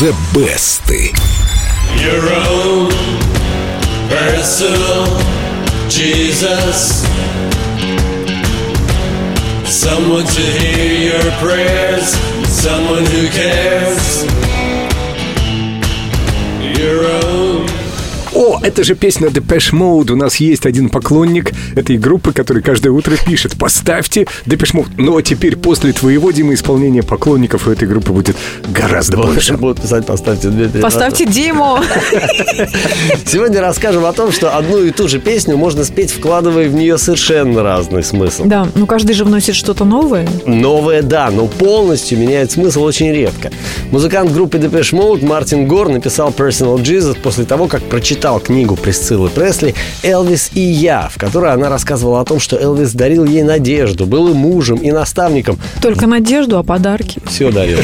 The Best. Your own personal Jesus. Someone to hear your prayers, someone who cares. Your own О, это же песня Depeche Mode. У нас есть один поклонник этой группы, который каждое утро пишет «Поставьте Depeche Mode». Но теперь после твоего, Дима, исполнения поклонников у этой группы будет гораздо больше. Будут писать «Поставьте Дмитрия». Поставьте Диму. Сегодня расскажем о том, что одну и ту же песню можно спеть, вкладывая в нее совершенно разный смысл. Да, ну каждый же вносит что-то новое. Новое, да, но полностью меняет смысл очень редко. Музыкант группы Depeche Mode Мартин Гор написал Personal Jesus после того, как прочитал книгу Присциллы Пресли «Элвис и я», в которой она рассказывала о том, что Элвис дарил ей надежду, был и мужем, и наставником. Только надежду, а подарки. Все дарил.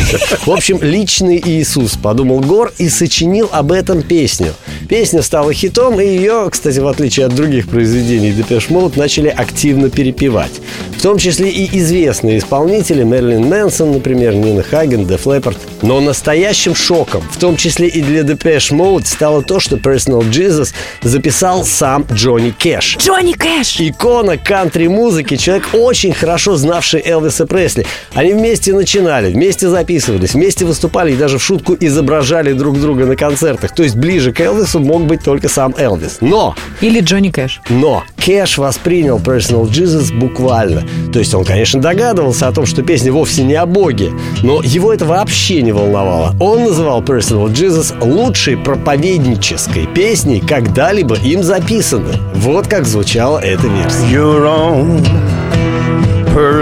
В общем, личный Иисус, подумал Гор и сочинил об этом песню. Песня стала хитом, и ее, кстати, в отличие от других произведений Depeche Mode, начали активно перепевать. В том числе и известные исполнители Мерлин Мэнсон, например, Нина Хаген, Def Leppard. Но настоящим шоком, в том числе и для Depeche Mode, стало то, что Personal Jesus записал сам Джонни Кэш. Джонни Кэш! Икона кантри-музыки, человек, очень хорошо знавший Элвиса Пресли. Они вместе начинали, вместе записывались, вместе выступали и даже в шутку изображали друг друга на концертах. То есть ближе к Элвису мог быть только сам Элвис. Но Или Джонни Кэш. но Кэш воспринял Personal Jesus буквально. То есть он, конечно, догадывался о том, что песня вовсе не о Боге, но его это вообще не волновало. Он называл Personal Jesus лучшей проповеднической песней, когда-либо им записанной. Вот как звучала эта версия.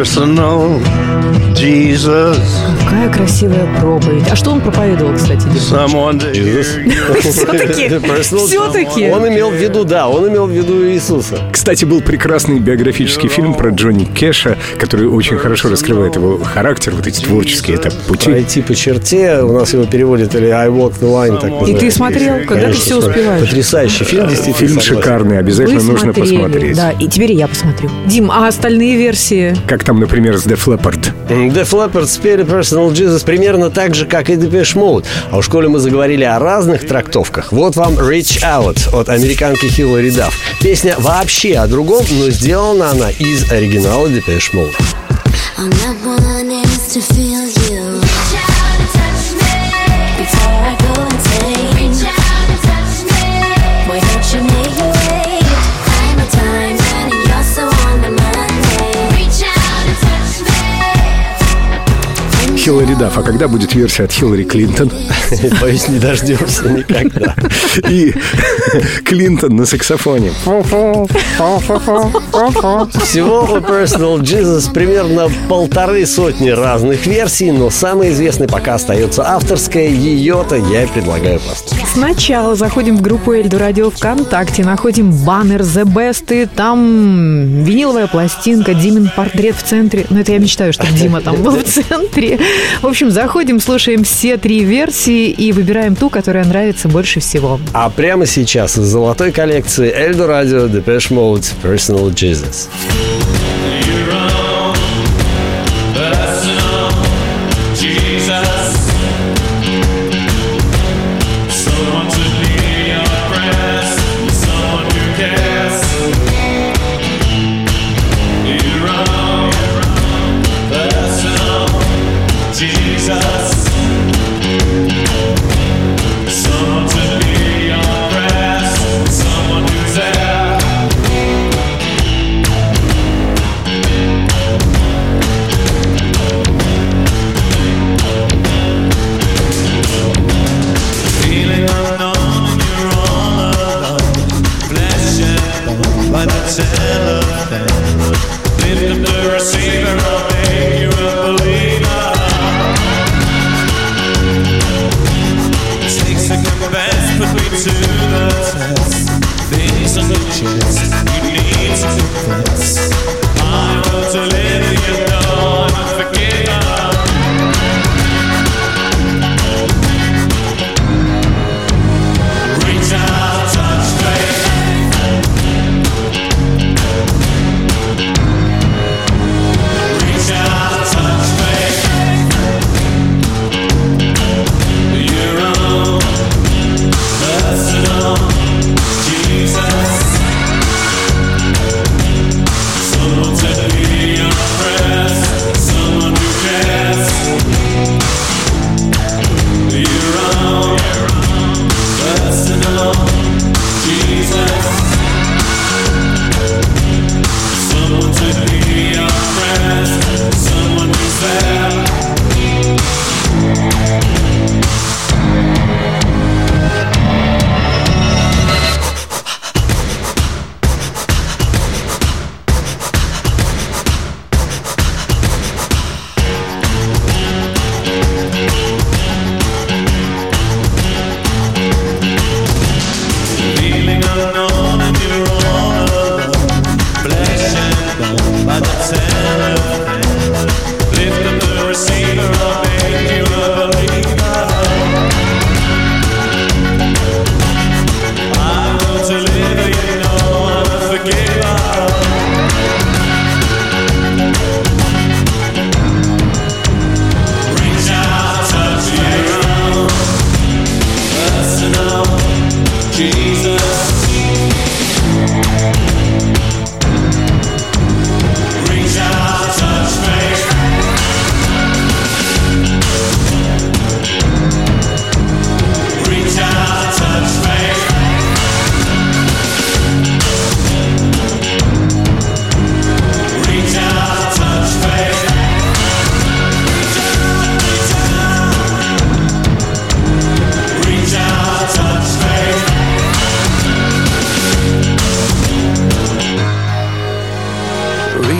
Personal Jesus. Какая красивая проповедь. А что он проповедовал, кстати, Все-таки, все-таки. Он имел в виду, да, он имел в виду Иисуса. Кстати, был прекрасный биографический фильм про Джонни Кэша, который очень хорошо раскрывает его характер, вот эти творческие этап пути. Пройти по черте, у нас его переводят, или I walk the line, так И ты смотрел, когда ты все успеваешь? Потрясающий фильм, действительно. Фильм шикарный, обязательно нужно посмотреть. Да, и теперь я посмотрю. Дим, а остальные версии? Как там, например, с Def Leppard. Def Leppard спели Personal Jesus примерно так же, как и Depeche Mode. А уж коли мы заговорили о разных трактовках, вот вам Reach Out от американки Хиллари Дафф. Песня вообще о другом, но сделана она из оригинала Depeche Mode. All I want is to feel you. Хиллари Дафф. А когда будет версия от Хиллари Клинтон? Боюсь, не дождемся никогда. И Клинтон на саксофоне. Всего у Personal Jesus примерно полторы сотни разных версий, но самой известной пока остается авторская. Ее-то я и предлагаю послушать. Сначала заходим в группу Эльду Радио ВКонтакте, находим баннер The Best, и там виниловая пластинка, Димин портрет в центре. Ну, это я мечтаю, чтобы Дима там был в центре. В общем, заходим, слушаем все три версии и выбираем ту, которая нравится больше всего. А прямо сейчас из золотой коллекции Эльдо Радио Depeche Mode Personal Jesus. Jesus.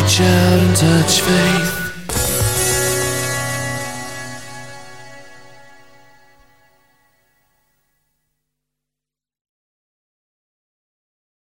Reach out and touch faith.